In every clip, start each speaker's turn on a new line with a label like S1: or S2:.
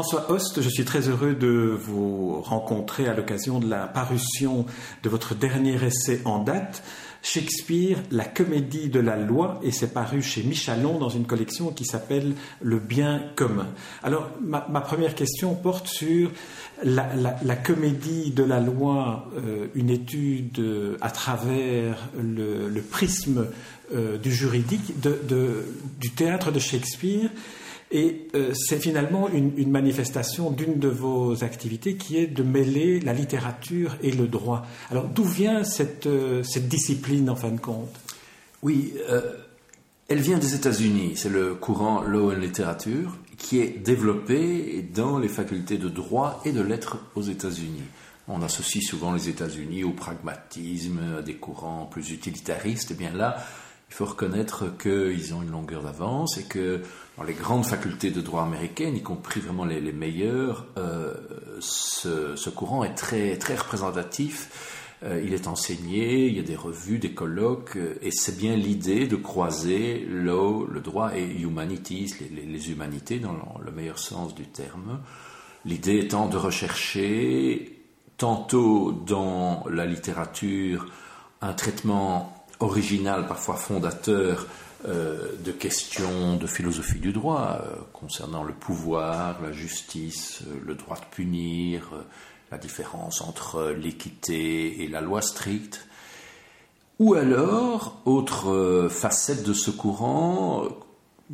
S1: François Host, je suis très heureux de vous rencontrer à l'occasion de la parution de votre dernier essai en date, Shakespeare, la comédie de la loi, et c'est paru chez Michalon dans une collection qui s'appelle Le bien commun. Alors, ma, première question porte sur la, comédie de la loi, euh, une étude à travers le, prisme euh, du juridique, du théâtre de Shakespeare. Et euh, c'est finalement une, manifestation d'une de vos activités qui est de mêler la littérature et le droit. Alors d'où vient cette, euh, cette, discipline en fin de compte?
S2: Oui, euh, elle vient des États-Unis. C'est le courant Law and Literature qui est développé dans les facultés de droit et de lettres aux États-Unis. On associe souvent les États-Unis au pragmatisme, à des courants plus utilitaristes. Et bien là, il faut reconnaître qu'ils ont une longueur d'avance et que les grandes facultés de droit américaines, y compris vraiment les, meilleures, euh, ce, courant est très, très représentatif. Euh, il est enseigné, il y a des revues, des colloques, euh, et c'est bien l'idée de croiser law, le droit et humanities, les, humanités dans le meilleur sens du terme. L'idée étant de rechercher tantôt dans la littérature un traitement original, parfois fondateur, euh, de questions de philosophie du droit euh, concernant le pouvoir, la justice, euh, le droit de punir, la différence entre l'équité et la loi stricte. Ou alors, autre facette de ce courant,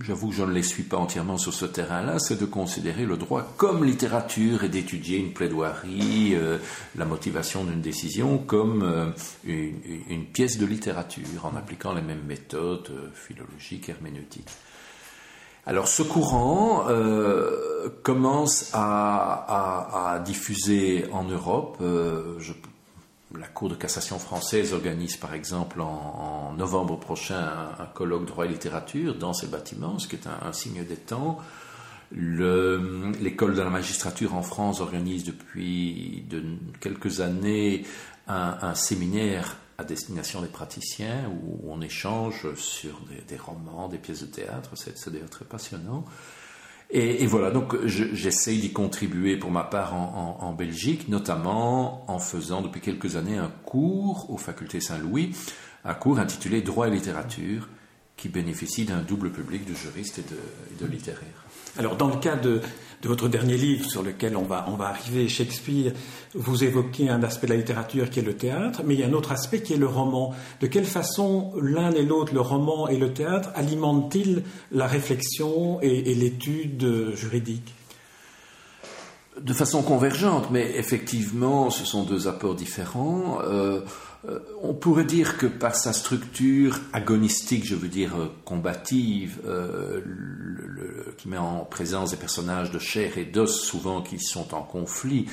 S2: j'avoue que je ne les suis pas entièrement sur ce terrain-là, c'est de considérer le droit comme littérature et d'étudier une plaidoirie, euh, la motivation d'une décision comme euh, une, pièce de littérature en appliquant les mêmes méthodes euh, philologiques, herméneutiques. Alors ce courant commence à, diffuser en Europe. Je la Cour de cassation française organise par exemple en, novembre prochain un, colloque droit et littérature dans ces bâtiments, ce qui est un, signe des temps. L'école de la magistrature en France organise depuis de quelques années un, séminaire à destination des praticiens où on échange sur des romans, des pièces de théâtre. C'est d'ailleurs très passionnant. Et, voilà, donc j'essaye d'y contribuer pour ma part en, Belgique, notamment en faisant depuis quelques années un cours aux facultés Saint-Louis, un cours intitulé Droit et littérature, qui bénéficie d'un double public de juristes et de littéraires.
S1: Alors, dans le cas de, votre dernier livre sur lequel on va, on va arriver, Shakespeare, vous évoquez un aspect de la littérature qui est le théâtre, mais il y a un autre aspect qui est le roman. De quelle façon l'un et l'autre, le roman et le théâtre, alimentent-ils la réflexion et, l'étude juridique?
S2: De façon convergente, mais effectivement, ce sont deux apports différents. Euh, euh, on pourrait dire que par sa structure agonistique, je veux dire euh, combative, euh, qui met en présence des personnages de chair et d'os souvent qui sont en conflit,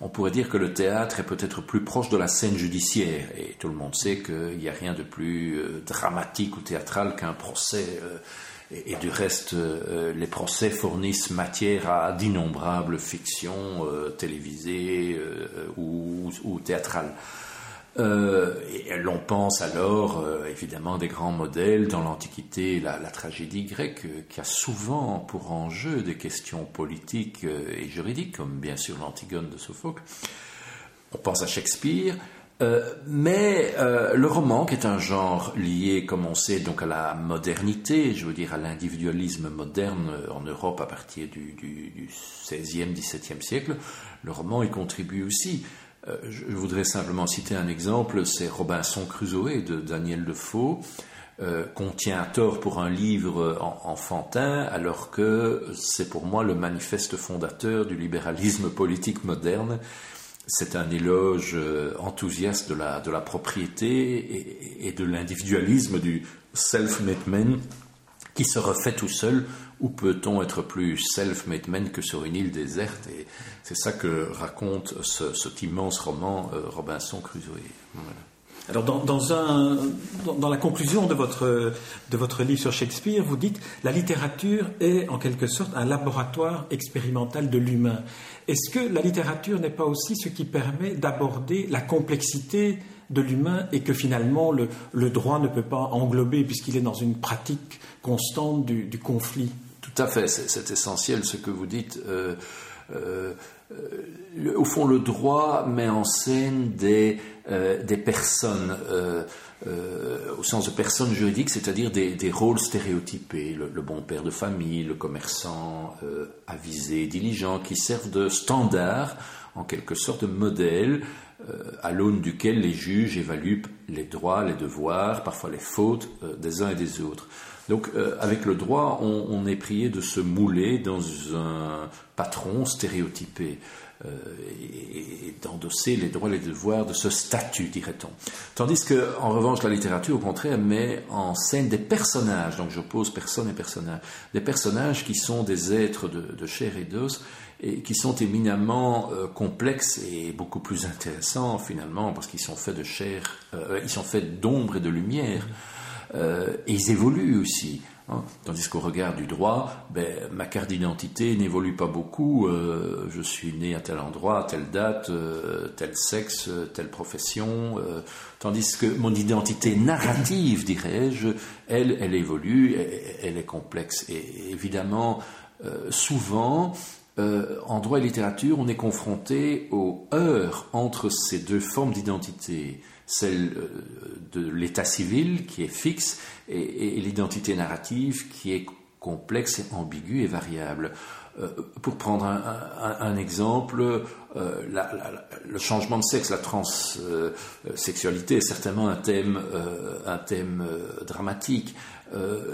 S2: on pourrait dire que le théâtre est peut-être plus proche de la scène judiciaire. Et tout le monde sait qu'il n'y a rien de plus dramatique ou théâtral qu'un procès. et, du reste, les procès fournissent matière à d'innombrables fictions télévisées ou théâtrales. Euh, l'on pense alors euh, évidemment des grands modèles dans l'Antiquité, la, tragédie grecque, euh, qui a souvent pour enjeu des questions politiques et juridiques, comme bien sûr l'Antigone de Sophocle. On pense à Shakespeare, mais le roman, qui est un genre lié, comme on sait, donc à la modernité, je veux dire à l'individualisme moderne en Europe à partir du, 16e, 17e siècle, le roman y contribue aussi. Euh, je voudrais simplement citer un exemple, c'est Robinson Crusoe de Daniel Defoe, euh, qu'on tient à tort pour un livre enfantin, alors que c'est pour moi le manifeste fondateur du libéralisme politique moderne. C'est un éloge euh, enthousiaste de la, de la propriété et, de l'individualisme du self-made man qui se refait tout seul ou peut-on être plus self-made man que sur une île déserte? C'est ça que raconte cet immense roman euh, Robinson Crusoe.
S1: Alors, dans, la conclusion de votre, livre sur Shakespeare, vous dites la littérature est en quelque sorte un laboratoire expérimental de l'humain. Est-ce que la littérature n'est pas aussi ce qui permet d'aborder la complexité de l'humain et que finalement le, le, droit ne peut pas englober puisqu'il est dans une pratique constante du conflit?
S2: Tout à fait, c'est essentiel ce que vous dites. Euh, au fond, le droit met en scène des personnes euh, au sens de personnes juridiques, c'est-à-dire des, rôles stéréotypés, le, bon père de famille, le commerçant euh, avisé, diligent, qui servent de standard, en quelque sorte de modèle, euh, à l'aune duquel les juges évaluent les droits, les devoirs, parfois les fautes des uns et des autres. Donc avec le droit, on, est prié de se mouler dans un patron stéréotypé. Euh, et, d'endosser les droits et les devoirs de ce statut, dirait-on. Tandis que, en revanche, la littérature, au contraire, met en scène des personnages, donc j'oppose personne et personnage, des personnages qui sont des êtres de, chair et d'os, et qui sont éminemment euh, complexes et beaucoup plus intéressants finalement parce qu'ils sont faits de chair, euh, ils sont faits d'ombre et de lumière. et ils évoluent aussi. Hein. Tandis qu'au regard du droit, ben, ma carte d'identité n'évolue pas beaucoup. Euh, je suis né à tel endroit, à telle date, euh, tel sexe, telle profession. Euh, tandis que mon identité narrative, dirais-je, elle, elle évolue, elle, est complexe. Et évidemment, souvent, en droit et littérature, on est confronté aux heurts entre ces deux formes d'identité celle euh, de l'état civil qui est fixe et, l'identité narrative qui est complexe, ambiguë et variable. Euh, pour prendre un, exemple, euh, le changement de sexe, la transsexualité est certainement un thème, un thème dramatique.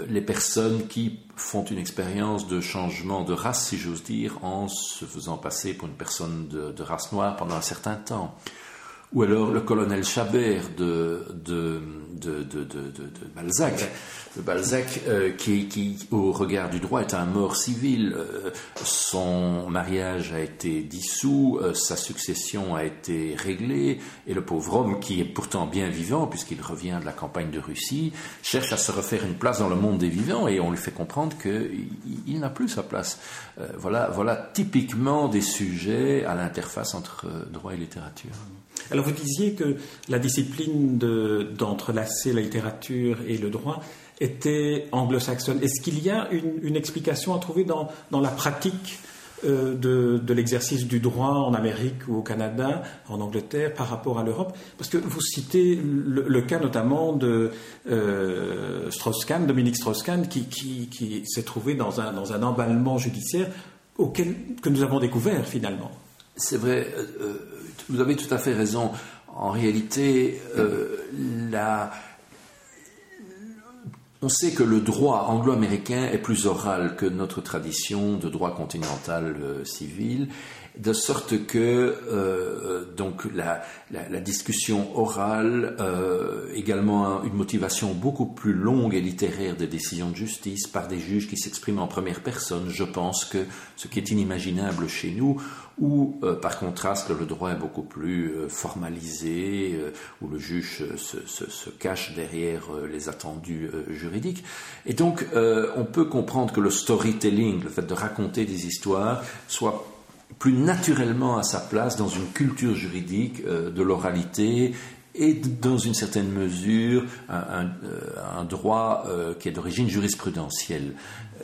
S2: les personnes qui font une expérience de changement de race, si j'ose dire, en se faisant passer pour une personne de race noire pendant un certain temps ou alors le colonel Chabert de, de, de, de Balzac, de Balzac euh, qui, qui, au regard du droit, est un mort civil. Euh, son mariage a été dissous, euh, sa succession a été réglée, et le pauvre homme, qui est pourtant bien vivant, puisqu'il revient de la campagne de Russie, cherche à se refaire une place dans le monde des vivants, et on lui fait comprendre qu'il il, n'a plus sa place. voilà, voilà typiquement des sujets à l'interface entre droit et littérature.
S1: Alors vous disiez que la discipline d'entrelacer la littérature et le droit était anglo-saxonne. Est-ce qu'il y a une, explication à trouver dans, la pratique euh, de, l'exercice du droit en Amérique ou au Canada, en Angleterre, par rapport à l'Europe? Parce que vous citez le, cas notamment de euh, Strauss-Kahn, Dominique Strauss-Kahn, qui, s'est trouvé dans un, emballement judiciaire auquel, que nous avons découvert finalement.
S2: C'est vrai. Euh, vous avez tout à fait raison. En réalité, euh, on sait que le droit anglo-américain est plus oral que notre tradition de droit continental euh, civil, de sorte que euh, donc la, discussion orale, également une motivation beaucoup plus longue et littéraire des décisions de justice par des juges qui s'expriment en première personne, je pense que ce qui est inimaginable chez nous, où, euh, par contraste, le droit est beaucoup plus euh, formalisé, euh, où le juge se, cache derrière les attendus juridiques. Et donc, on peut comprendre que le storytelling, le fait de raconter des histoires, soit plus naturellement à sa place dans une culture juridique de l'oralité et dans une certaine mesure un, droit qui est d'origine jurisprudentielle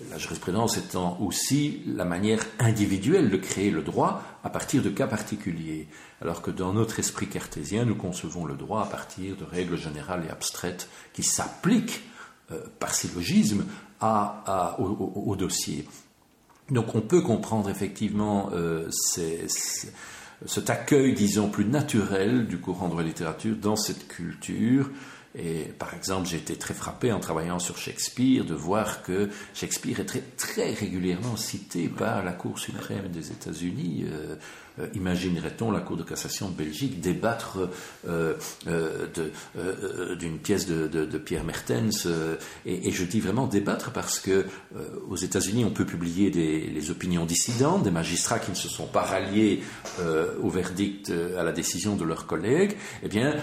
S2: la jurisprudence étant aussi la manière individuelle de créer le droit à partir de cas particuliers, alors que dans notre esprit cartésien, nous concevons le droit à partir de règles générales et abstraites qui s'appliquent euh, par syllogisme à, au, dossier. Donc on peut comprendre effectivement euh, cet accueil, disons, plus naturel du courant de la littérature dans cette culture et par exemple, j'ai été très frappé en travaillant sur Shakespeare de voir que Shakespeare est très, régulièrement cité par la Cour suprême des États-Unis. Euh, euh, imaginerait-on la Cour de cassation de Belgique débattre euh, euh, d'une pièce de, Pierre Mertens et, je dis vraiment débattre parce que aux États-Unis on peut publier des, les opinions dissidentes des magistrats qui ne se sont pas ralliés au verdict à la décision de leurs collègues. Eh bien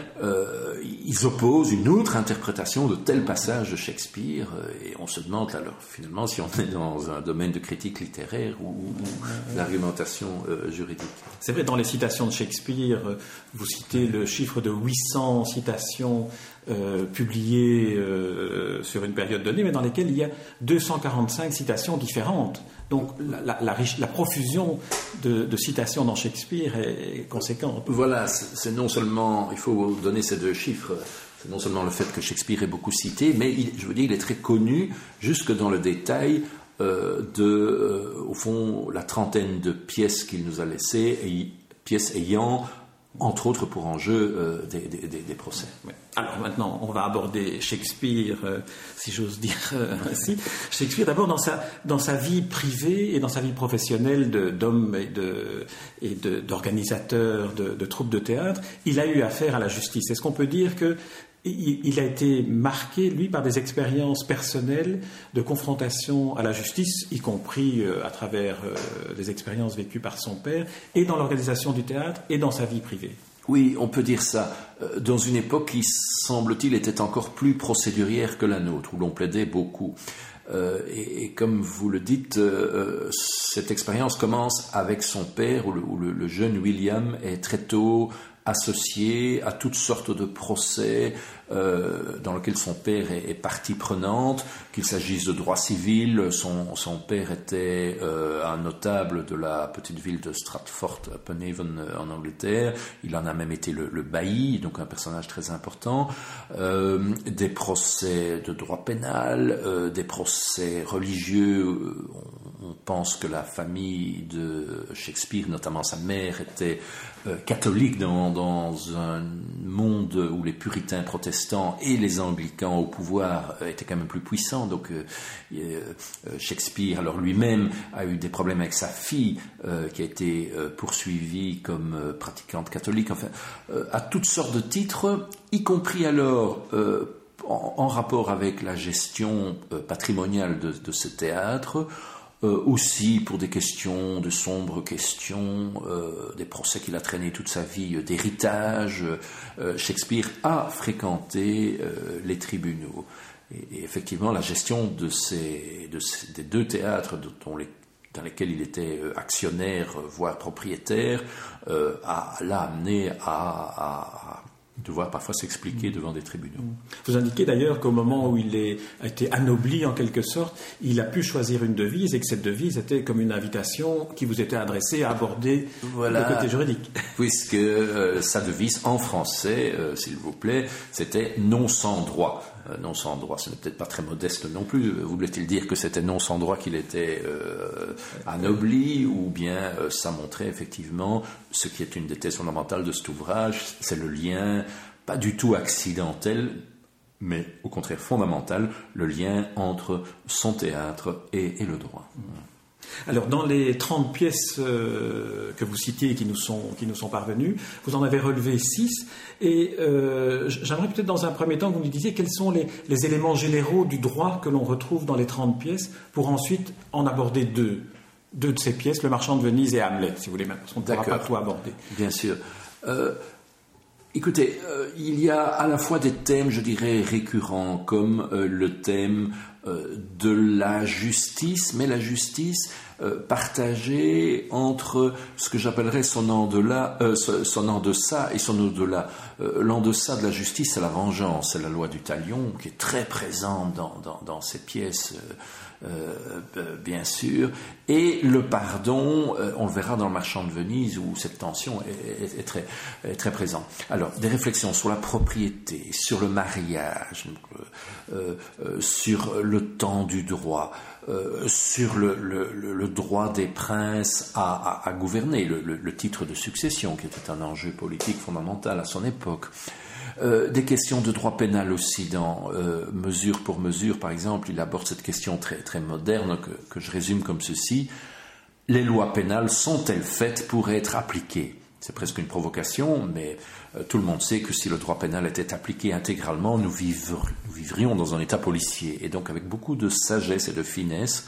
S2: ils opposent une autre interprétation de tel passage de Shakespeare et on se demande alors finalement si on est dans un domaine de critique littéraire ou, ou d'argumentation juridique
S1: c'est vrai, dans les citations de Shakespeare, euh, vous citez le chiffre de 800 citations euh, publiées euh, sur une période donnée, mais dans lesquelles il y a 245 citations différentes Donc la, la, profusion de, citations dans Shakespeare est conséquente.
S2: Voilà, c'est non seulement, il faut donner ces deux chiffres, c'est non seulement le fait que Shakespeare est beaucoup cité, mais je veux dire, il est très connu jusque dans le détail euh, de, euh, au fond, la trentaine de pièces qu'il nous a laissées, et, pièces ayant entre autres pour enjeu euh, des, procès.
S1: Alors maintenant, on va aborder Shakespeare, euh, si j'ose dire euh, ainsi. Shakespeare, d'abord dans sa, dans sa vie privée et dans sa vie professionnelle d'homme et d'organisateur de, de, troupes de théâtre, il a eu affaire à la justice. Est-ce qu'on peut dire que il, a été marqué, lui, par des expériences personnelles de confrontation à la justice, y compris euh, à travers euh, des expériences vécues par son père, et dans l'organisation du théâtre, et dans sa vie privée.
S2: Oui, on peut dire ça. Euh, dans une époque qui, semble-t-il, était encore plus procédurière que la nôtre, où l'on plaidait beaucoup. et, comme vous le dites, cette expérience commence avec son père, où, le, jeune William est très tôt associé à toutes sortes de procès euh, dans lesquels son père est, partie prenante, qu'il s'agisse de droit civil. Son, son père était euh, un notable de la petite ville de Stratford upon Avon euh, en Angleterre. Il en a même été le, bailli, donc un personnage très important. des procès de droit pénal, des procès religieux. On pense que la famille de Shakespeare, notamment sa mère, était euh, catholique dans, un monde où les puritains protestants et les anglicans au pouvoir euh, étaient quand même plus puissants. Donc euh, Shakespeare, alors lui-même, a eu des problèmes avec sa fille qui a été poursuivie comme pratiquante catholique. Enfin, à toutes sortes de titres, y compris alors en, rapport avec la gestion patrimoniale de ce théâtre. Euh, aussi pour des questions, de sombres questions, euh, des procès qu'il a traînés toute sa vie, euh, d'héritage. Shakespeare a fréquenté les tribunaux. Et, effectivement, la gestion de ces, de ces des deux théâtres dont dans lesquels il était actionnaire, voire propriétaire, a l'a amené à, devoir parfois s'expliquer devant des tribunaux.
S1: Vous indiquez d'ailleurs qu'au moment où il est, a été anobli en quelque sorte, il a pu choisir une devise et que cette devise était comme une invitation qui vous était adressée à aborder le côté juridique.
S2: Puisque euh, sa devise en français, euh, s'il vous plaît, c'était non sans droit. Euh, non sans droit, ce n'est peut-être pas très modeste non plus. Voulait-il dire que c'était non sans droit qu'il était anobli ou bien ça montrait effectivement ce qui est une des thèses fondamentales de cet ouvrage, c'est le lien pas du tout accidentel, mais au contraire fondamental, le lien entre son théâtre et, le droit.
S1: Alors, dans les 30 pièces euh, que vous citiez et qui nous sont, qui nous sont parvenues, vous en avez relevé 6. Et euh, j'aimerais peut-être dans un premier temps que vous nous disiez quels sont les, les éléments généraux du droit que l'on retrouve dans les 30 pièces pour ensuite en aborder deux. Deux de ces pièces, Le Marchand de Venise et Hamlet, si vous voulez, parce qu'on ne pourra pas tout aborder.
S2: Bien sûr. Euh, Écoutez, euh, il y a à la fois des thèmes, je dirais, récurrents, comme euh, le thème de la justice, mais la justice partagée entre ce que j'appellerais son en-delà, son en-deçà et son au-delà. L'en-deçà de la justice, c'est la vengeance, c'est la loi du talion qui est très présente dans, dans, ces pièces euh, euh, bien sûr, et le pardon, euh, on le verra dans le marchand de Venise où cette tension est, très, très présente. Alors, des réflexions sur la propriété, sur le mariage, sur le temps du droit, sur le, droit des princes à, gouverner, le, titre de succession, qui était un enjeu politique fondamental à son époque. Euh, des questions de droit pénal aussi, dans euh, mesure pour mesure, par exemple, il aborde cette question très, très moderne que, je résume comme ceci. Les lois pénales sont-elles faites pour être appliquées? C'est presque une provocation, mais euh, tout le monde sait que si le droit pénal était appliqué intégralement, nous, vivrions dans un état policier. Et donc, avec beaucoup de sagesse et de finesse,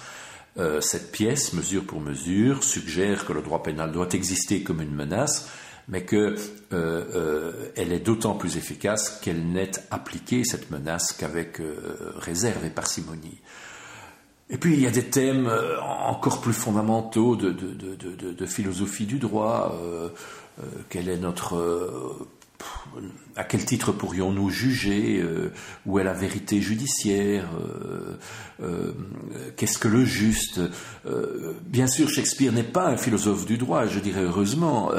S2: cette pièce, mesure pour mesure, suggère que le droit pénal doit exister comme une menace, mais qu'elle euh, euh, est d'autant plus efficace qu'elle n'est appliquée, cette menace, qu'avec euh, réserve et parcimonie. Et puis il y a des thèmes encore plus fondamentaux de, philosophie du droit. Quel est notre à quel titre pourrions-nous juger euh, Où est la vérité judiciaire euh, euh, Qu'est-ce que le juste Bien sûr, Shakespeare n'est pas un philosophe du droit, je dirais heureusement.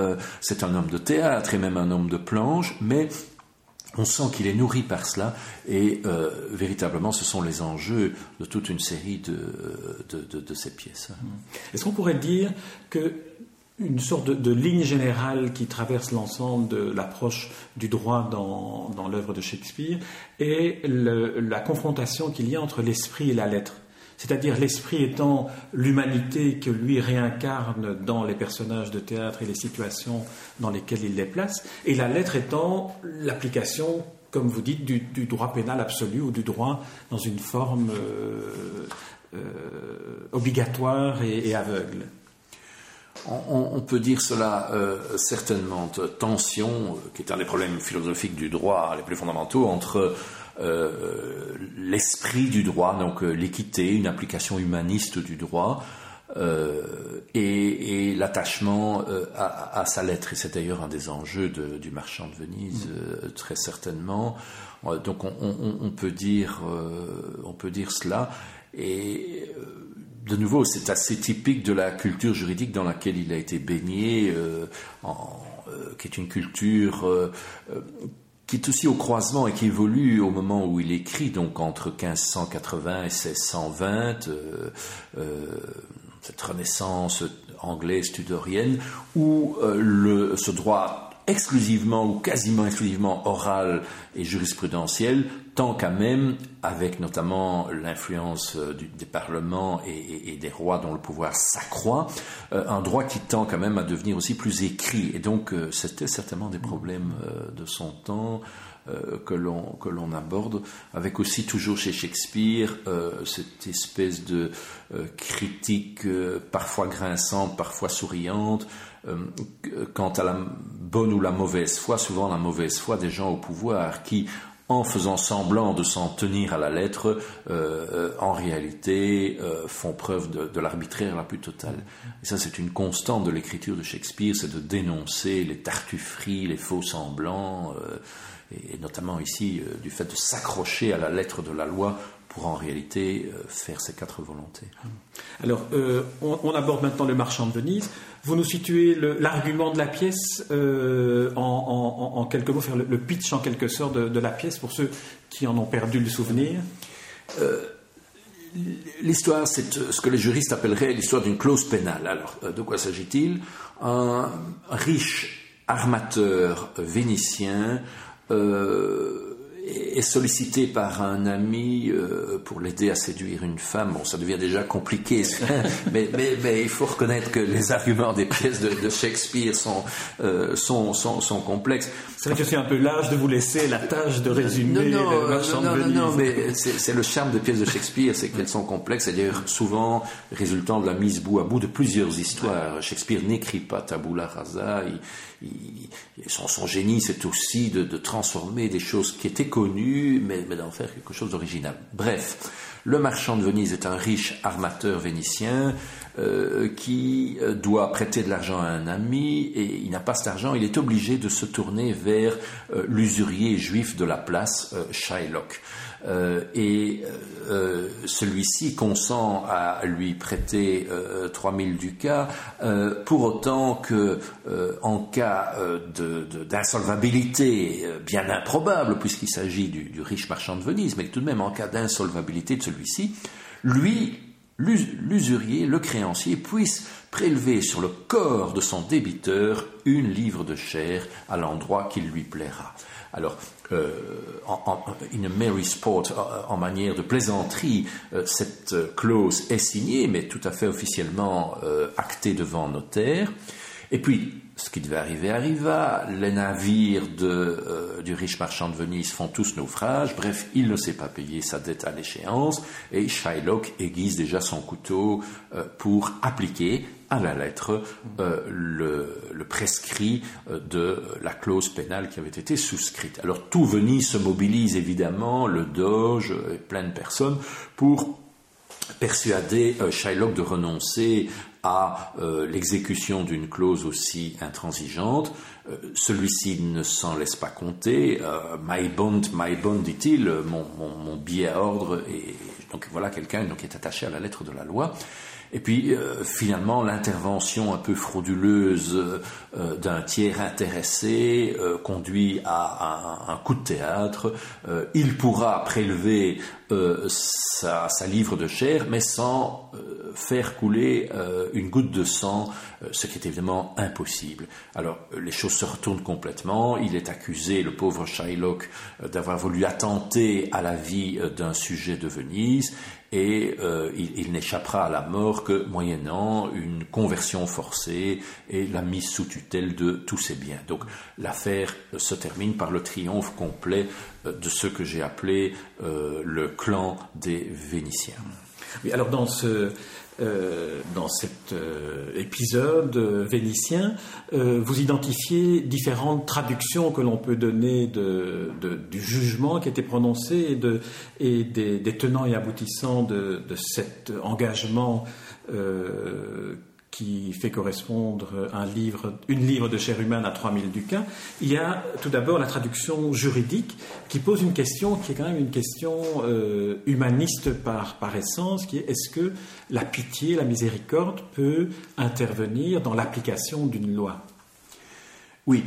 S2: c'est un homme de théâtre et même un homme de planche, mais on sent qu'il est nourri par cela et véritablement ce sont les enjeux de toute une série de, de, de ces pièces.
S1: Est-ce qu'on pourrait dire que une sorte de, ligne générale qui traverse l'ensemble de l'approche du droit dans, l'œuvre de Shakespeare et la confrontation qu'il y a entre l'esprit et la lettre. C'est-à-dire l'esprit étant l'humanité que lui réincarne dans les personnages de théâtre et les situations dans lesquelles il les place, et la lettre étant l'application, comme vous dites, du, droit pénal absolu ou du droit dans une forme euh, euh, obligatoire et aveugle.
S2: On, peut dire cela euh, certainement. Tension, euh, qui est un des problèmes philosophiques du droit les plus fondamentaux, entre euh, l'esprit du droit, donc l'équité, une application humaniste du droit, et, l'attachement à, sa lettre. Et c'est d'ailleurs un des enjeux du marchand de Venise, très certainement. donc on, peut dire, on peut dire cela. Et de nouveau, c'est assez typique de la culture juridique dans laquelle il a été baigné, euh, euh, qui est une culture euh, qui est aussi au croisement et qui évolue au moment où il écrit, donc entre 1580 et 1620, cette renaissance anglaise tudorienne, où ce droit exclusivement ou quasiment exclusivement oral et jurisprudentiel, tant qu'à même, avec notamment l'influence euh, des parlements et, des rois dont le pouvoir s'accroît, euh, un droit qui tend quand même à devenir aussi plus écrit. Et donc, euh, c'était certainement des problèmes de son temps. que l'on aborde, avec aussi toujours chez Shakespeare cette espèce de critique parfois grinçante, parfois souriante, quant à la bonne ou la mauvaise foi, souvent la mauvaise foi des gens au pouvoir qui, en faisant semblant de s'en tenir à la lettre, euh, en réalité euh, font preuve de, l'arbitraire la plus totale. Et ça, c'est une constante de l'écriture de Shakespeare, c'est de dénoncer les tartufferies, les faux semblants, euh, et, notamment ici du fait de s'accrocher à la lettre de la loi pour en réalité faire ses quatre volontés.
S1: Alors, on, aborde maintenant le marchand de Venise. Vous nous situez l'argument de la pièce euh, en, quelques mots, faire le, pitch en quelque sorte de, la pièce pour ceux qui en ont perdu le souvenir.
S2: Euh, l'histoire, c'est ce que les juristes appelleraient l'histoire d'une clause pénale. Alors, euh, de quoi s'agit-il? Un riche armateur vénitien est sollicité par un ami euh, pour l'aider à séduire une femme. Bon, ça devient déjà compliqué, mais, mais, mais, il faut reconnaître que les arguments des pièces de, de Shakespeare sont, euh, sont, sont, sont, complexes.
S1: C'est vrai que c'est un peu l'âge de vous laisser la tâche de résumer
S2: non, non, non, non, non, mais c'est le charme des pièces de Shakespeare, c'est qu'elles sont complexes, d'ailleurs souvent résultant de la mise bout à bout de plusieurs histoires. Shakespeare n'écrit pas tabula rasa, il, son, génie, c'est aussi de, transformer des choses qui étaient connues, mais, d'en faire quelque chose d'original. Bref, le marchand de Venise est un riche armateur vénitien euh, qui euh, doit prêter de l'argent à un ami et il n'a pas cet argent, il est obligé de se tourner vers euh, l'usurier juif de la place, Shylock. Euh, et euh, celui-ci consent à lui prêter 3000 euh, ducats pour autant que en cas d'insolvabilité bien improbable puisqu'il s'agit du, du, riche marchand de Venise mais tout de même en cas d'insolvabilité de celui-ci lui l'usurier, le créancier, puisse prélever sur le corps de son débiteur une livre de chair à l'endroit qu'il lui plaira. Alors, euh, en, in a merry sport, en, manière de plaisanterie, euh, cette clause est signée, mais tout à fait officiellement euh, actée devant notaire. Et puis, ce qui devait arriver arriva, les navires de, du riche marchand de Venise font tous naufrage, bref, il ne sait pas payer sa dette à l'échéance, et Shylock aiguise déjà son couteau pour appliquer à la lettre euh, le, prescrit euh, de la clause pénale qui avait été souscrite. Alors tout Venise se mobilise évidemment, le Doge et plein de personnes pour persuader Shylock de renoncer à l'exécution d'une clause aussi intransigeante. Celui-ci ne s'en laisse pas compter. my bond, my bond, dit-il, mon, mon, billet à ordre. Et donc voilà quelqu'un qui est attaché à la lettre de la loi. Et puis euh, finalement l'intervention un peu frauduleuse euh, d'un tiers intéressé euh, conduit à, un, coup de théâtre. il pourra prélever sa, sa, livre de chair, mais sans faire couler une goutte de sang, ce qui est évidemment impossible. Alors les choses se retournent complètement. Il est accusé, le pauvre Shylock, d'avoir voulu attenter à la vie d'un sujet de Venise et euh, il, n'échappera à la mort que moyennant une conversion forcée et la mise sous tutelle de tous ses biens. Donc l'affaire se termine par le triomphe complet euh, de ce que j'ai appelé euh, le clan des Vénitiens.
S1: Oui, alors dans ce, euh, dans cet euh, épisode euh, vénitien, vous identifiez différentes traductions que l'on peut donner de, du jugement qui a été prononcé et, de, et des, tenants et aboutissants de, de cet engagement qui fait correspondre un livre, une livre de chair humaine à 3000 ducats, il y a tout d'abord la traduction juridique qui pose une question qui est quand même une question euh, humaniste par, par essence, qui est est-ce que la pitié, la miséricorde peut intervenir dans l'application d'une loi?
S2: Oui,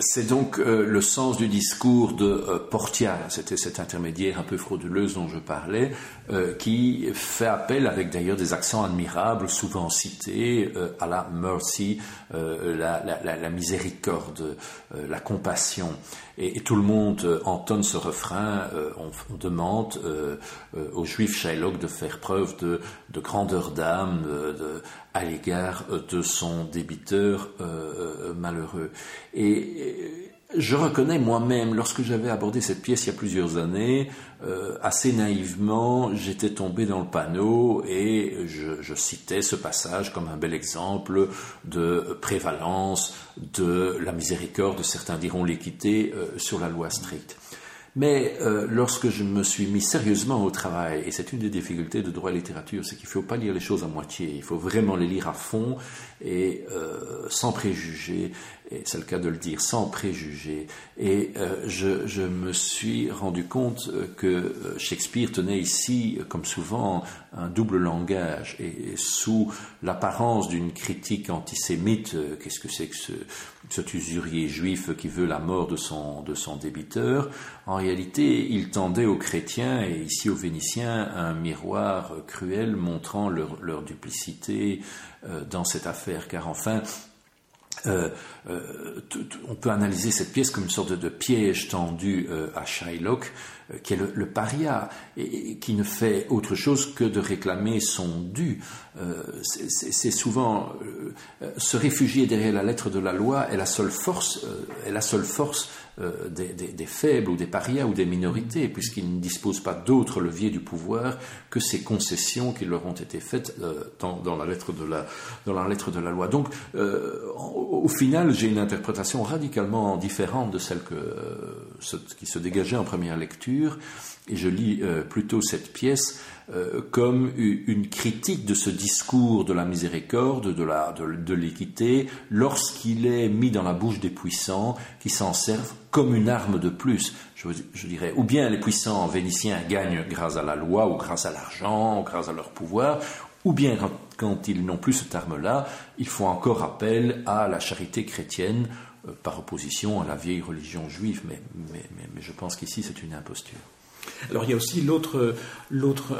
S2: c'est donc euh, le sens du discours de euh, Portia, c'était cet intermédiaire un peu frauduleuse dont je parlais, qui fait appel, avec d'ailleurs des accents admirables, souvent cités, à la mercy, la, miséricorde, la compassion. Et, tout le monde entonne ce refrain, on, demande aux juifs Shylock de faire preuve de, grandeur d'âme à l'égard de son débiteur malheureux. Et je reconnais moi-même, lorsque j'avais abordé cette pièce il y a plusieurs années, euh, assez naïvement, j'étais tombé dans le panneau et je, citais ce passage comme un bel exemple de prévalence de la miséricorde, certains diront l'équité, euh, sur la loi stricte. Mais euh, lorsque je me suis mis sérieusement au travail, et c'est une des difficultés de droit et littérature, c'est qu'il ne faut pas lire les choses à moitié, il faut vraiment les lire à fond et sans préjugés, et c'est le cas de le dire, sans préjugés. Et euh, je, me suis rendu compte euh, que euh, Shakespeare tenait ici, comme souvent, un double langage. Et, sous l'apparence d'une critique antisémite, qu'est-ce que c'est que ce, cet usurier juif qui veut la mort de son, débiteur En réalité, il tendait aux chrétiens, et ici aux Vénitiens, un miroir cruel montrant leur, duplicité dans cette affaire. Car enfin, euh, euh, on peut analyser cette pièce comme une sorte de, piège tendu euh, à Shylock, qui est le, paria, et, qui ne fait autre chose que de réclamer son dû. c'est souvent se réfugier derrière la lettre de la loi est la seule force, est la seule force euh, des, faibles ou des parias ou des minorités, puisqu'ils ne disposent pas d'autres leviers du pouvoir que ces concessions qui leur ont été faites euh, dans, la lettre de la, dans la lettre de la loi. Donc, euh, au, final, j'ai une interprétation radicalement différente de celle que, qui se dégageait en première lecture, et je lis plutôt cette pièce euh, comme une critique de ce discours de la miséricorde, de, la, de, l'équité, lorsqu'il est mis dans la bouche des puissants qui s'en servent comme une arme de plus. Je, dirais, ou bien les puissants vénitiens gagnent grâce à la loi, ou grâce à l'argent, ou grâce à leur pouvoir, ou bien quand, ils n'ont plus cette arme-là, ils font encore appel à la charité chrétienne euh, par opposition à la vieille religion juive, mais je pense qu'ici c'est une imposture.
S1: Alors il y a aussi l'autre,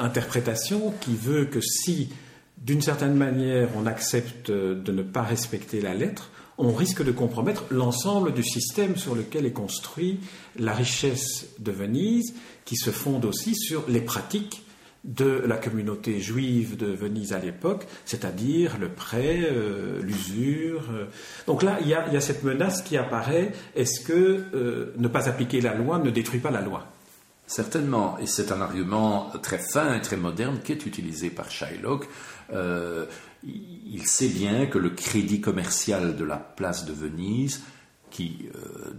S1: interprétation qui veut que si, d'une certaine manière, on accepte de ne pas respecter la lettre, on risque de compromettre l'ensemble du système sur lequel est construit la richesse de Venise, qui se fonde aussi sur les pratiques de la communauté juive de Venise à l'époque, c'est-à-dire le prêt, euh, l'usure. Euh. Donc là, il y, a, cette menace qui apparaît. Est-ce que euh, ne pas appliquer la loi ne détruit pas la loi?
S2: Certainement, et c'est un argument très fin et très moderne qui est utilisé par Shylock. Euh, il sait bien que le crédit commercial de la place de Venise qui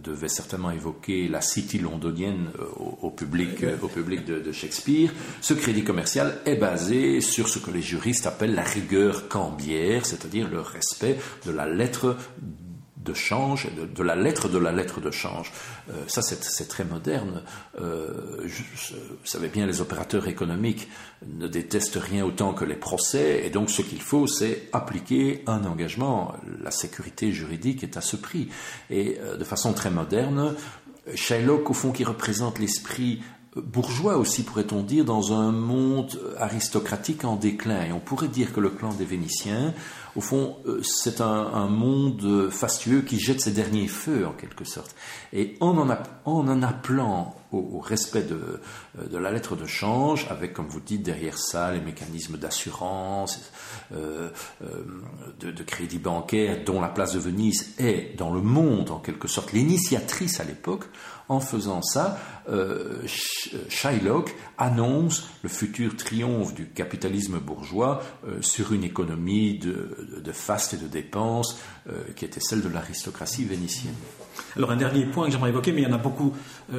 S2: devait certainement évoquer la city londonienne au, public, au public de, de, Shakespeare, ce crédit commercial est basé sur ce que les juristes appellent la rigueur cambiaire, c'est-à-dire le respect de la lettre de change, de, la lettre de la lettre de change. Euh, ça, c'est très moderne. Euh, vous savez bien, les opérateurs économiques ne détestent rien autant que les procès, et donc ce qu'il faut, c'est appliquer un engagement. La sécurité juridique est à ce prix. Et euh, de façon très moderne, Shylock, au fond, qui représente l'esprit bourgeois aussi, pourrait-on dire, dans un monde aristocratique en déclin. Et on pourrait dire que le clan des Vénitiens, au fond, euh, c'est un, monde fastueux qui jette ses derniers feux, en quelque sorte. Et en en, appelant au, respect de, de, la lettre de change, avec, comme vous dites, derrière ça, les mécanismes d'assurance, euh, euh, de, de, crédit bancaire, dont la place de Venise est, dans le monde, en quelque sorte, l'initiatrice à l'époque, en faisant ça, euh, Shylock annonce le futur triomphe du capitalisme bourgeois euh, sur une économie de, de, faste et de dépenses euh, qui était celle de l'aristocratie vénitienne.
S1: Alors un dernier point que j'aimerais évoquer, mais il y en a beaucoup,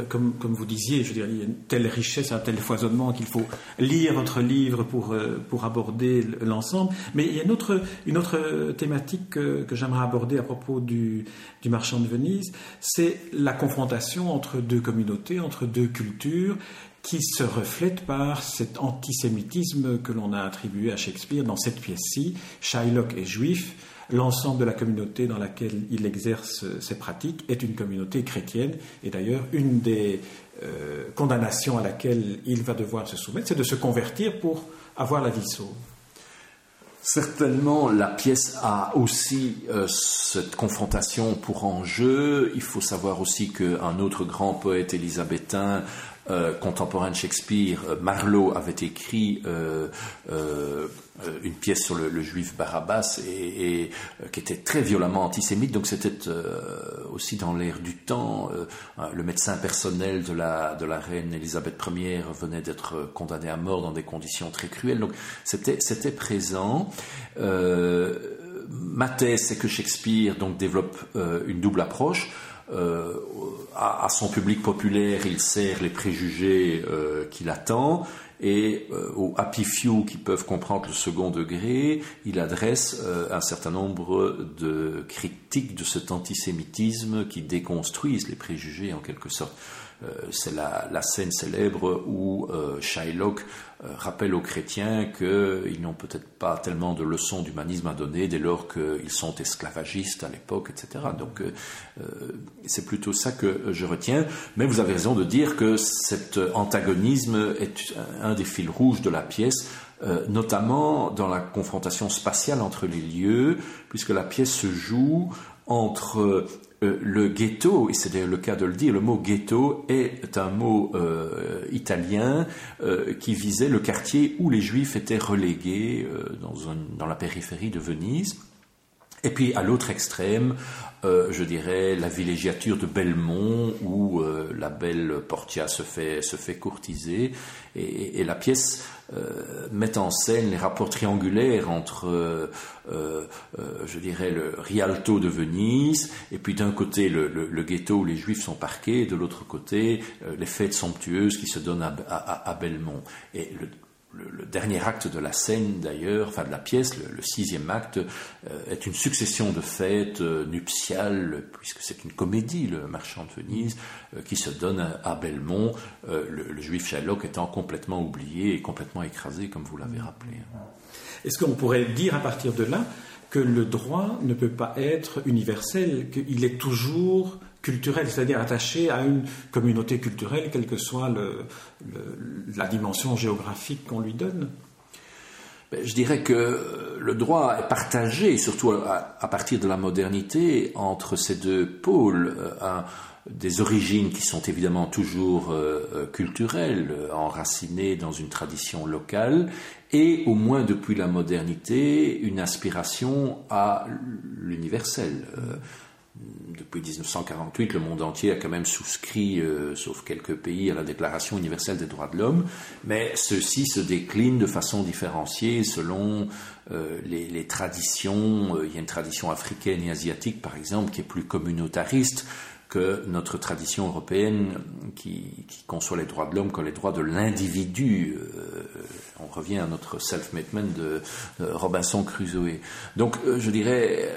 S1: comme, comme, vous disiez, je veux dire, il y a une telle richesse, un tel foisonnement qu'il faut lire votre livre pour, pour aborder l'ensemble. Mais il y a une autre, une autre thématique que, que j'aimerais aborder à propos du, du marchand de Venise, c'est la confrontation entre deux communautés, entre deux cultures, qui se reflète par cet antisémitisme que l'on a attribué à Shakespeare dans cette pièce-ci. Shylock est juif, l'ensemble de la communauté dans laquelle il exerce ses pratiques est une communauté chrétienne, et d'ailleurs une des euh, condamnations à laquelle il va devoir se soumettre, c'est de se convertir pour avoir la vie sauve.
S2: Certainement, la pièce a aussi euh, cette confrontation pour enjeu. Il faut savoir aussi qu'un autre grand poète élisabétain euh, contemporain de Shakespeare, euh, Marlowe, avait écrit une pièce sur le, juif Barabbas et, qui était très violemment antisémite. Donc c'était aussi dans l'air du temps. le médecin personnel de la, reine Elisabeth Ier venait d'être condamné à mort dans des conditions très cruelles. Donc c'était, c'était présent. Euh, ma thèse, c'est que Shakespeare donc développe une double approche. Euh, à, son public populaire, il sert les préjugés euh, qu'il attend, et euh, aux happy few qui peuvent comprendre le second degré, il adresse un certain nombre de critiques de cet antisémitisme qui déconstruisent les préjugés en quelque sorte. Euh, c'est la, scène célèbre où euh, Shylock euh, rappelle aux chrétiens qu'ils n'ont peut-être pas tellement de leçons d'humanisme à donner dès lors qu'ils sont esclavagistes à l'époque, etc. Donc c'est plutôt ça que je retiens. Mais vous avez raison de dire que cet antagonisme est un des fils rouges de la pièce. notamment dans la confrontation spatiale entre les lieux, puisque la pièce se joue entre euh, le ghetto, et c'est d'ailleurs le cas de le dire, le mot ghetto est un mot euh, italien euh, qui visait le quartier où les juifs étaient relégués dans, la périphérie de Venise. Et puis à l'autre extrême, je dirais la villégiature de Belmont où la belle Portia se fait, se fait courtiser. et la pièce euh, met en scène les rapports triangulaires entre, euh, euh, je dirais, le Rialto de Venise, et puis d'un côté le, ghetto où les Juifs sont parqués, et de l'autre côté les fêtes somptueuses qui se donnent à, à Belmont. Et le, le, dernier acte de la scène, d'ailleurs, enfin de la pièce, le, sixième acte, euh, est une succession de fêtes euh, nuptiales, puisque c'est une comédie, le marchand de Venise, euh, qui se donne à, Belmont, le, juif Shylock étant complètement oublié et complètement écrasé, comme vous l'avez rappelé.
S1: Est-ce qu'on pourrait dire à partir de là que le droit ne peut pas être universel, qu'il est toujours culturel, c'est-à-dire attaché à une communauté culturelle, quelle que soit la dimension géographique qu'on lui donne
S2: ben, je dirais que le droit est partagé, surtout à, partir de la modernité, entre ces deux pôles. Euh, des origines qui sont évidemment toujours euh, euh, culturelles, enracinées dans une tradition locale, et au moins depuis la modernité, une aspiration à l'universel. Depuis 1948, le monde entier a quand même souscrit, euh, sauf quelques pays, à la Déclaration universelle des droits de l'homme, mais ceux-ci se déclinent de façon différenciée selon euh, les, traditions. Euh, il y a une tradition africaine et asiatique, par exemple, qui est plus communautariste que notre tradition européenne qui, conçoit les droits de l'homme comme les droits de l'individu. on revient à notre self-made man de, Robinson Crusoe. Donc, je dirais,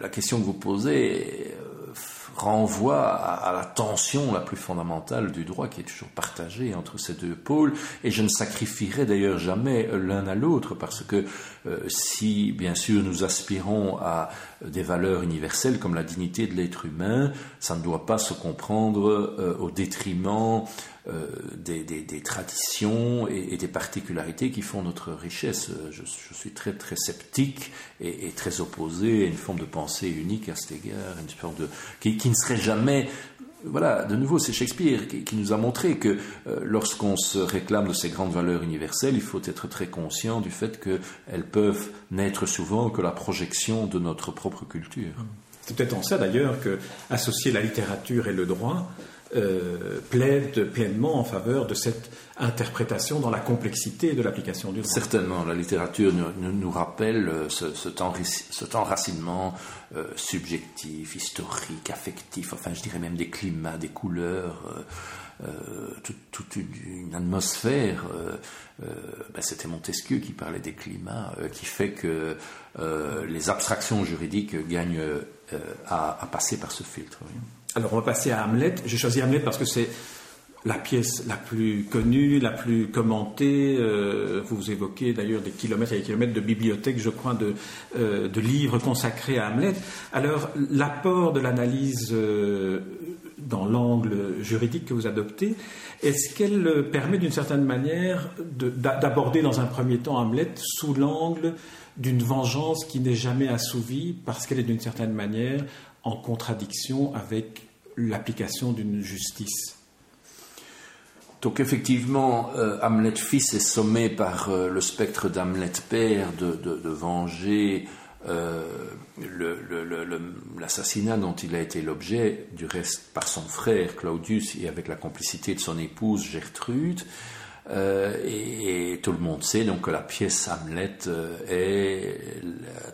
S2: la question que vous posez euh, renvoie à, la tension la plus fondamentale du droit qui est toujours partagée entre ces deux pôles. Et je ne sacrifierai d'ailleurs jamais l'un à l'autre parce que euh, si, bien sûr, nous aspirons à des valeurs universelles comme la dignité de l'être humain, ça ne doit pas se comprendre euh, au détriment euh, des, traditions et, des particularités qui font notre richesse. Je, suis très très sceptique et, très opposé à une forme de pensée unique à cet égard, une de qui, ne serait jamais voilà, de nouveau, c'est Shakespeare qui, nous a montré que euh, lorsqu'on se réclame de ces grandes valeurs universelles, il faut être très conscient du fait qu'elles peuvent n'être souvent que la projection de notre propre culture.
S1: C'est peut-être en ça d'ailleurs que associer la littérature et le droit euh, plaide pleinement en faveur de cette interprétation dans la complexité de l'application du droit.
S2: Certainement, la littérature nous, nous rappelle euh, ce, cet, enracinement euh, subjectif, historique, affectif, enfin je dirais même des climats, des couleurs, toute, une, atmosphère. Ben, c'était Montesquieu qui parlait des climats, qui fait que les abstractions juridiques gagnent à, passer par ce filtre.
S1: Alors on va passer à Hamlet. J'ai choisi Hamlet parce que c'est la pièce la plus connue, la plus commentée. Euh, vous évoquez d'ailleurs des kilomètres et des kilomètres de bibliothèques, je crois, de, euh, livres consacrés à Hamlet. Alors l'apport de l'analyse euh, dans l'angle juridique que vous adoptez, est-ce qu'elle permet d'une certaine manière d'aborder dans un premier temps Hamlet sous l'angle d'une vengeance qui n'est jamais assouvie parce qu'elle est d'une certaine manière en contradiction avec l'application d'une justice.
S2: Donc effectivement, euh, Hamlet fils est sommé par euh, le spectre d'Hamlet père de, venger euh, l'assassinat dont il a été l'objet, du reste par son frère Claudius et avec la complicité de son épouse Gertrude. Euh, et, tout le monde sait donc que la pièce Hamlet euh,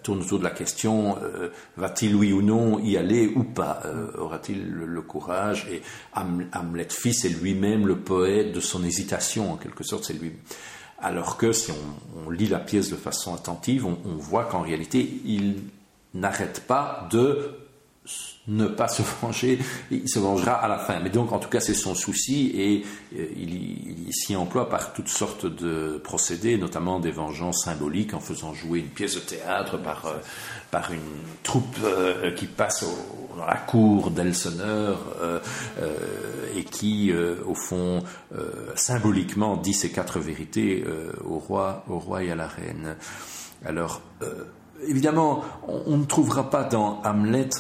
S2: tourne autour de la question euh, va-t-il oui ou non y aller ou pas? Aura-t-il le, courage? Et Hamlet fils est lui-même le poète de son hésitation en quelque sorte. C'est lui. Alors que si on, lit la pièce de façon attentive, on voit qu'en réalité il n'arrête pas de ne pas se venger, il se vengera à la fin. Mais donc, en tout cas, c'est son souci et euh, il, s'y emploie par toutes sortes de procédés, notamment des vengeances symboliques en faisant jouer une pièce de théâtre par, euh, une troupe euh, qui passe dans la cour d'Elseneur et qui, au fond, symboliquement dit ces quatre vérités au roi, au roi et à la reine. Alors, évidemment, on ne trouvera pas dans Hamlet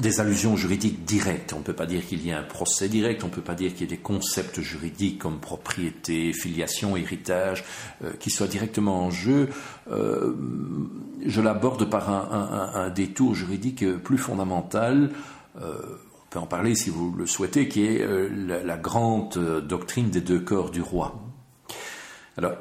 S2: des allusions juridiques directes. On ne peut pas dire qu'il y ait un procès direct, on ne peut pas dire qu'il y ait des concepts juridiques comme propriété, filiation, héritage, euh, qui soient directement en jeu. Euh, je l'aborde par un, détour juridique plus fondamental. Euh, on peut en parler si vous le souhaitez, qui est la, la, grande doctrine des deux corps du roi. Alors,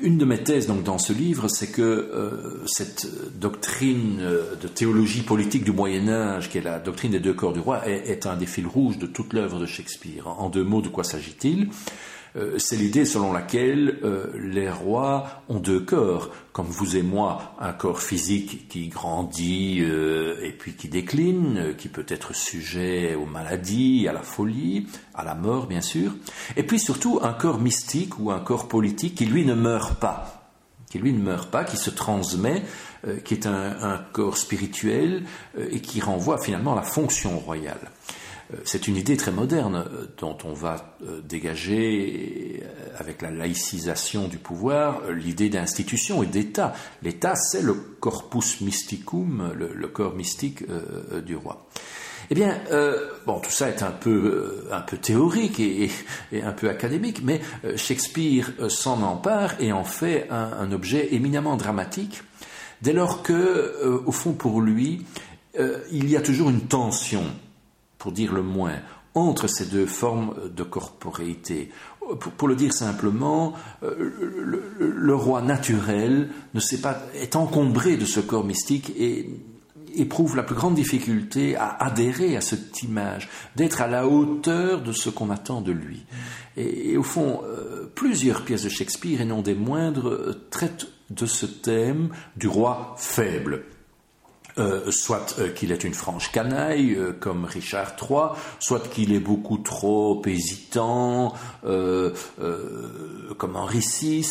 S2: une de mes thèses donc dans ce livre, c'est que euh, cette doctrine euh, de théologie politique du Moyen Âge, qui est la doctrine des deux corps du roi, est un des fils rouges de toute l'œuvre de Shakespeare. En deux mots, de quoi s'agit-il? C'est l'idée selon laquelle euh, les rois ont deux corps, comme vous et moi, un corps physique qui grandit euh, et puis qui décline, qui peut être sujet aux maladies, à la folie, à la mort bien sûr, et puis surtout un corps mystique ou un corps politique qui lui ne meurt pas qui lui ne meurt pas, qui se transmet, qui est un corps spirituel et qui renvoie finalement à la fonction royale. Euh, c'est une idée très moderne euh, dont on va euh, dégager, avec la laïcisation du pouvoir, l'idée d'institution et d'État. L'État, c'est le corpus mysticum, le, corps mystique du roi. Eh bien, bon, tout ça est un peu, théorique et, un peu académique, mais Shakespeare s'en empare et en fait un, un, objet éminemment dramatique, dès lors que, au fond, pour lui, il y a toujours une tension, pour dire le moins, entre ces deux formes de corporéité. Pour, le dire simplement, le, roi naturel ne sait pas, est encombré de ce corps mystique et éprouve la plus grande difficulté à adhérer à cette image, d'être à la hauteur de ce qu'on attend de lui. Et, au fond, euh, plusieurs pièces de Shakespeare, et non des moindres, euh, traitent de ce thème du roi faible. Euh, soit qu'il est une franche canaille, comme Richard III, soit qu'il est beaucoup trop hésitant, comme Henri VI,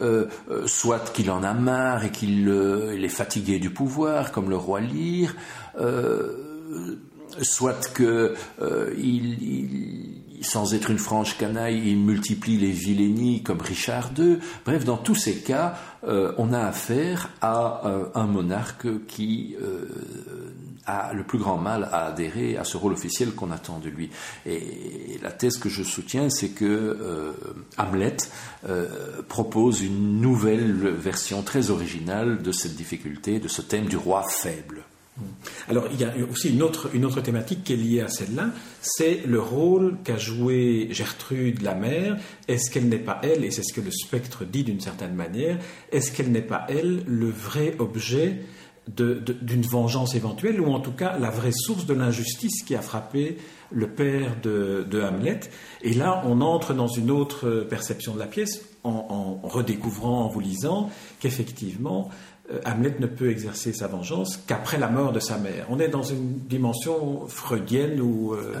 S2: euh, euh, soit qu'il en a marre et qu'il euh, est fatigué du pouvoir, comme le roi Lear, soit que sans être une franche canaille, il multiplie les vilainies comme Richard II. Bref, dans tous ces cas, on a affaire à un monarque qui a le plus grand mal à adhérer à ce rôle officiel qu'on attend de lui. Et la thèse que je soutiens, c'est que euh, Hamlet euh, propose une nouvelle version très originale de cette difficulté, de ce thème du roi faible.
S1: Alors, il y a aussi une autre, une autre thématique qui est liée à celle-là, c'est le rôle qu'a joué Gertrude la mère. Est-ce qu'elle n'est pas elle, et c'est ce que le spectre dit d'une certaine manière, est-ce qu'elle n'est pas elle le vrai objet d'une vengeance éventuelle, ou en tout cas la vraie source de l'injustice qui a frappé le père de, Hamlet? Et là, on entre dans une autre perception de la pièce en, redécouvrant, en vous lisant, qu'effectivement, Hamlet ne peut exercer sa vengeance qu'après la mort de sa mère. On est dans une dimension freudienne où... Euh,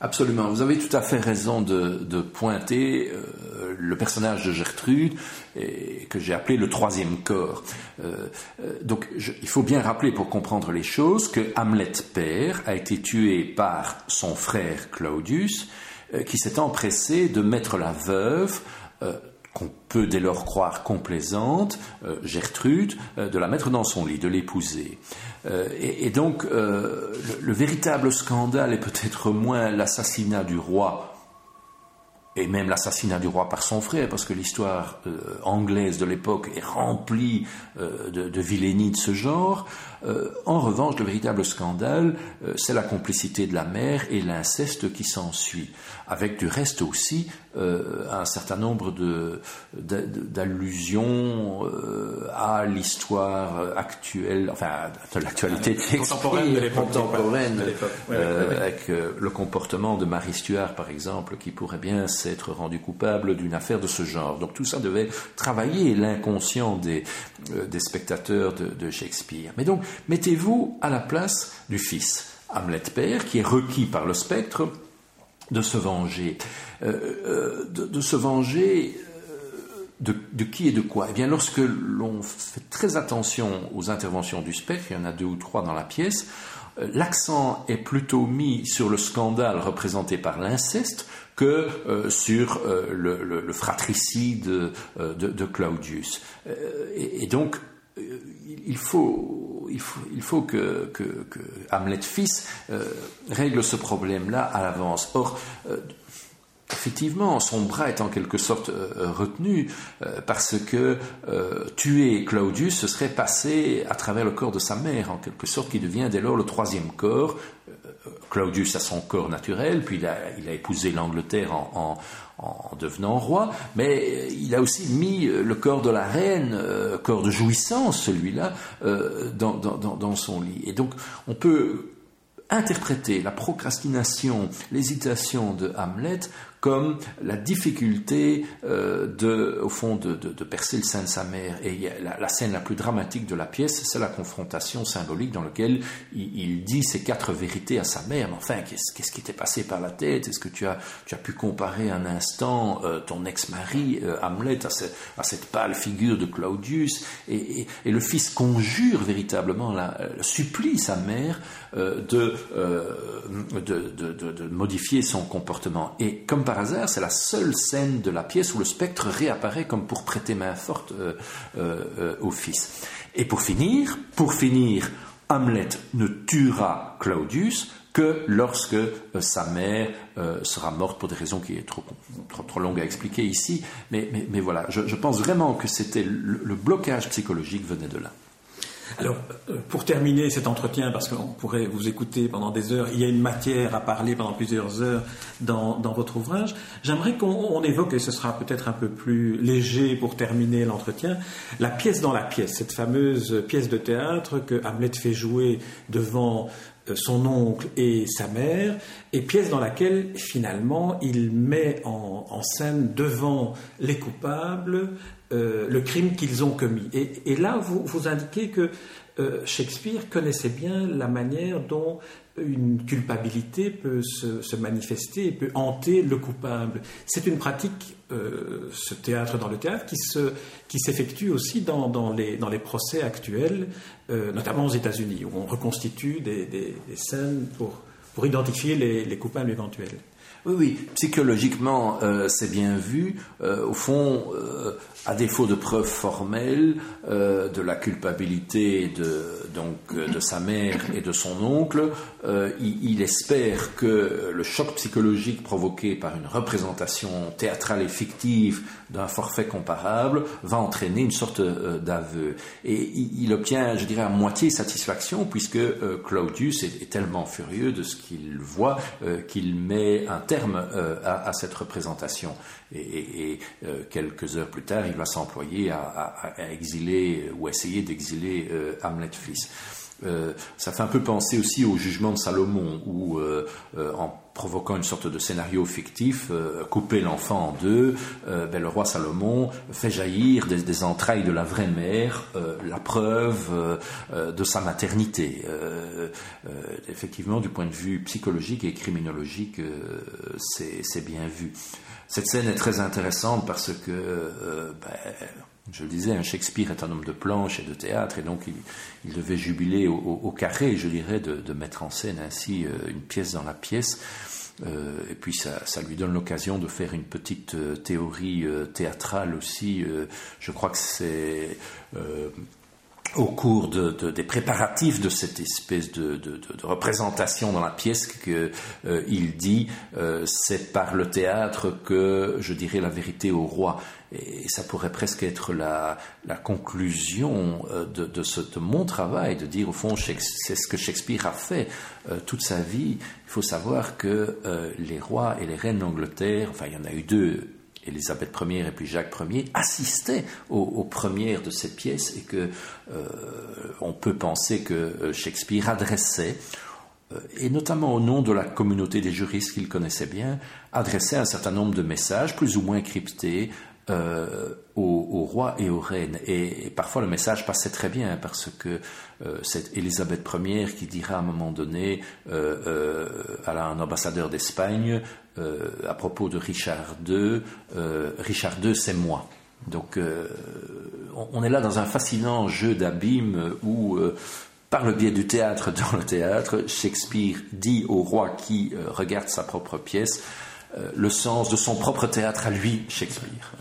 S2: Absolument, vous avez tout à fait raison de, pointer euh, le personnage de Gertrude que j'ai appelé le troisième corps. Euh, euh, donc il faut bien rappeler pour comprendre les choses que Hamlet père a été tué par son frère Claudius qui s'est empressé de mettre la veuve qu'on peut dès lors croire complaisante, Gertrude, de la mettre dans son lit, de l'épouser. Euh, et, donc, euh, le, véritable scandale est peut-être moins l'assassinat du roi, et même l'assassinat du roi par son frère, parce que l'histoire euh, anglaise de l'époque est remplie de, de de ce genre. En revanche, le véritable scandale, c'est la complicité de la mère et l'inceste qui s'ensuit, avec du reste aussi euh, un certain nombre d'allusions euh, à l'histoire actuelle, enfin de l'actualité
S1: contemporaine de l'époque,
S2: euh, avec le comportement de Marie Stuart par exemple, qui pourrait bien s'être rendu coupable d'une affaire de ce genre. Donc tout ça devait travailler l'inconscient des, des spectateurs de, de Shakespeare. Mais donc mettez-vous à la place du fils. Hamlet père, qui est requis par le spectre, de se venger. Euh, euh, de, se venger euh, de, qui et de quoi? Eh bien, lorsque l'on fait très attention aux interventions du spectre, il y en a deux ou trois dans la pièce, l'accent est plutôt mis sur le scandale représenté par l'inceste que sur le, fratricide de, Claudius. et, donc, il faut, il faut, que, Hamlet fils règle ce problème-là à l'avance. Or, Effectivement, son bras est en quelque sorte euh, euh, retenu euh, parce que tuer Claudius, serait passer à travers le corps de sa mère, en quelque sorte, qui devient dès lors le troisième corps. Claudius a son corps naturel, puis il a, épousé l'Angleterre en, devenant roi, mais il a aussi mis le corps de la reine, corps de jouissance celui-là, dans, dans, son lit. Et donc on peut interpréter la procrastination, l'hésitation de Hamlet comme la difficulté euh, de, au fond de, percer le sein de sa mère. Et la, scène la plus dramatique de la pièce, c'est la confrontation symbolique dans laquelle il, dit ces quatre vérités à sa mère. Mais enfin, qu'est-ce qui t'est passé par la tête? Est-ce que tu as, tu as pu comparer un instant euh, ton ex-mari euh, Hamlet à, cette pâle figure de Claudius? Et, le fils conjure véritablement, supplie sa mère de, de, de, modifier son comportement. Et comme par hasard, c'est la seule scène de la pièce où le spectre réapparaît comme pour prêter main forte euh, euh, euh, au fils. Et pour finir, pour finir, Hamlet ne tuera Claudius que lorsque sa mère sera morte pour des raisons qui est trop, trop, longues à expliquer ici. Mais, mais, voilà, je, pense vraiment que c'était le blocage psychologique venait de là.
S1: Alors, euh, pour terminer cet entretien, parce qu'on pourrait vous écouter pendant des heures, il y a une matière à parler pendant plusieurs heures dans, votre ouvrage, j'aimerais qu'on évoque, et ce sera peut-être un peu plus léger pour terminer l'entretien, la pièce dans la pièce, cette fameuse pièce de théâtre que Hamlet fait jouer devant euh, son oncle et sa mère, et pièce dans laquelle finalement il met en, scène devant les coupables euh, le crime qu'ils ont commis. Et, là, vous, indiquez que euh, Shakespeare connaissait bien la manière dont une culpabilité peut se, manifester et peut hanter le coupable. C'est une pratique, euh, ce théâtre dans le théâtre, qui, se, qui s'effectue aussi dans, les, procès actuels, notamment aux États-Unis, où on reconstitue des, scènes pour, identifier les coupables éventuels.
S2: Oui, oui, psychologiquement, euh, c'est bien vu. Euh, au fond, euh, à défaut de preuves formelles de la culpabilité de, sa mère et de son oncle, il, espère que le choc psychologique provoqué par une représentation théâtrale et fictive d'un forfait comparable va entraîner une sorte d'aveu. Et il, obtient, je dirais, à moitié satisfaction, puisque Claudius est, tellement furieux de ce qu'il voit qu'il met un terme euh, à, cette représentation. Et, euh, quelques heures plus tard, il va s'employer à, exiler ou essayer d'exiler euh, Hamlet fils. ça fait un peu penser aussi au jugement de Salomon, où en provoquant une sorte de scénario fictif, couper l'enfant en deux, ben, le roi Salomon fait jaillir des, entrailles de la vraie mère la preuve de sa maternité. effectivement, du point de vue psychologique et criminologique, c'est bien vu. Cette scène est très intéressante parce que, euh, ben, je le disais, Shakespeare est un homme de planche et de théâtre, et donc il, devait jubiler au, carré, je dirais, de, mettre en scène ainsi euh, une pièce dans la pièce. Euh, et puis ça, lui donne l'occasion de faire une petite théorie théâtrale aussi. je crois que c'est au cours des préparatifs de cette espèce de, représentation dans la pièce qu'il euh, dit euh, c'est par le théâtre que je dirais la vérité au roi et ça pourrait presque être la, conclusion euh, de, ce, de mon travail de dire au fond c'est ce que Shakespeare a fait toute sa vie. Il faut savoir que les rois et les reines d'Angleterre enfin il y en a eu deux Élisabeth Ier et puis Jacques Ier assistaient aux, premières de ces pièces et que euh, on peut penser que euh, Shakespeare adressait euh, et notamment au nom de la communauté des juristes qu'il connaissait bien, adressait un certain nombre de messages plus ou moins cryptés euh, aux, rois et aux reines. Et, parfois le message passait très bien parce que euh, c'est Élisabeth Ier qui dira à un moment donné euh, à un ambassadeur d'Espagne à propos de Richard II, Richard II c'est moi. Donc on, est là dans un fascinant jeu d'abîme où par le biais du théâtre dans le théâtre, Shakespeare dit au roi qui regarde sa propre pièce le sens de son propre théâtre à lui, Shakespeare.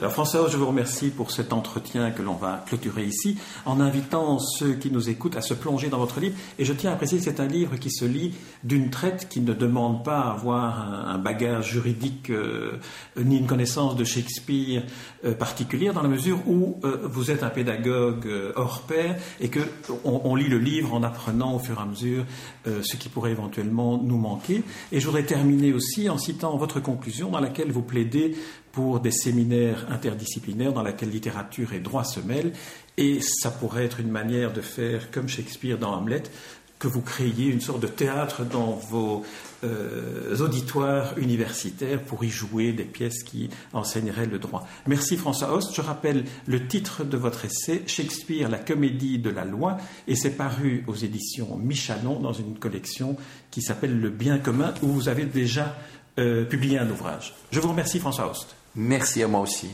S1: Alors François, je vous remercie pour cet entretien que l'on va clôturer ici en invitant ceux qui nous écoutent à se plonger dans votre livre. Et je tiens à préciser que c'est un livre qui se lit d'une traite qui ne demande pas à avoir un, bagage juridique euh, ni une connaissance de Shakespeare euh, particulière dans la mesure où euh, vous êtes un pédagogue hors pair et que on, lit le livre en apprenant au fur et à mesure ce qui pourrait éventuellement nous manquer. Et je voudrais terminer aussi en citant votre conclusion dans laquelle vous plaidez pour des séminaires interdisciplinaires dans lesquels littérature et droit se mêlent. Et ça pourrait être une manière de faire comme Shakespeare dans Hamlet, que vous créiez une sorte de théâtre dans vos euh, auditoires universitaires pour y jouer des pièces qui enseigneraient le droit. Merci François Host. Je rappelle le titre de votre essai, Shakespeare, la comédie de la loi, et c'est paru aux éditions Michalon dans une collection qui s'appelle Le bien commun, où vous avez déjà euh, publié un ouvrage. Je vous remercie François Host.
S2: Merci à moi aussi.